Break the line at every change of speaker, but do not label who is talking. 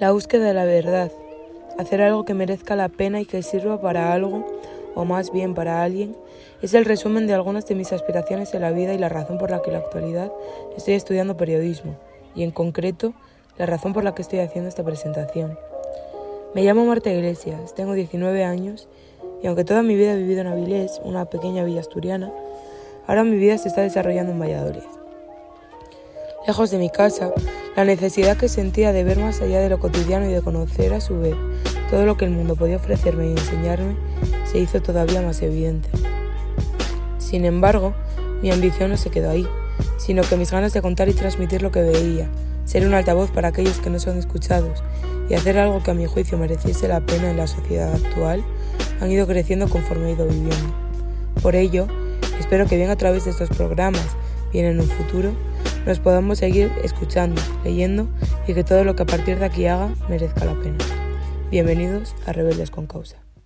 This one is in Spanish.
La búsqueda de la verdad, hacer algo que merezca la pena y que sirva para algo, o más bien para alguien, es el resumen de algunas de mis aspiraciones en la vida y la razón por la que en la actualidad estoy estudiando periodismo, y en concreto, la razón por la que estoy haciendo esta presentación. Me llamo Marta Iglesias, tengo 19 años, y aunque toda mi vida he vivido en Avilés, una pequeña villa asturiana, ahora mi vida se está desarrollando en Valladolid. Lejos de mi casa, la necesidad que sentía de ver más allá de lo cotidiano y de conocer a su vez todo lo que el mundo podía ofrecerme y enseñarme se hizo todavía más evidente. Sin embargo, mi ambición no se quedó ahí, sino que mis ganas de contar y transmitir lo que veía, ser un altavoz para aquellos que no son escuchados y hacer algo que a mi juicio mereciese la pena en la sociedad actual, han ido creciendo conforme he ido viviendo. Por ello, espero que bien a través de estos programas, bien en un futuro, nos podamos seguir escuchando, leyendo y que todo lo que a partir de aquí haga merezca la pena. Bienvenidos a Rebeldes con Causa.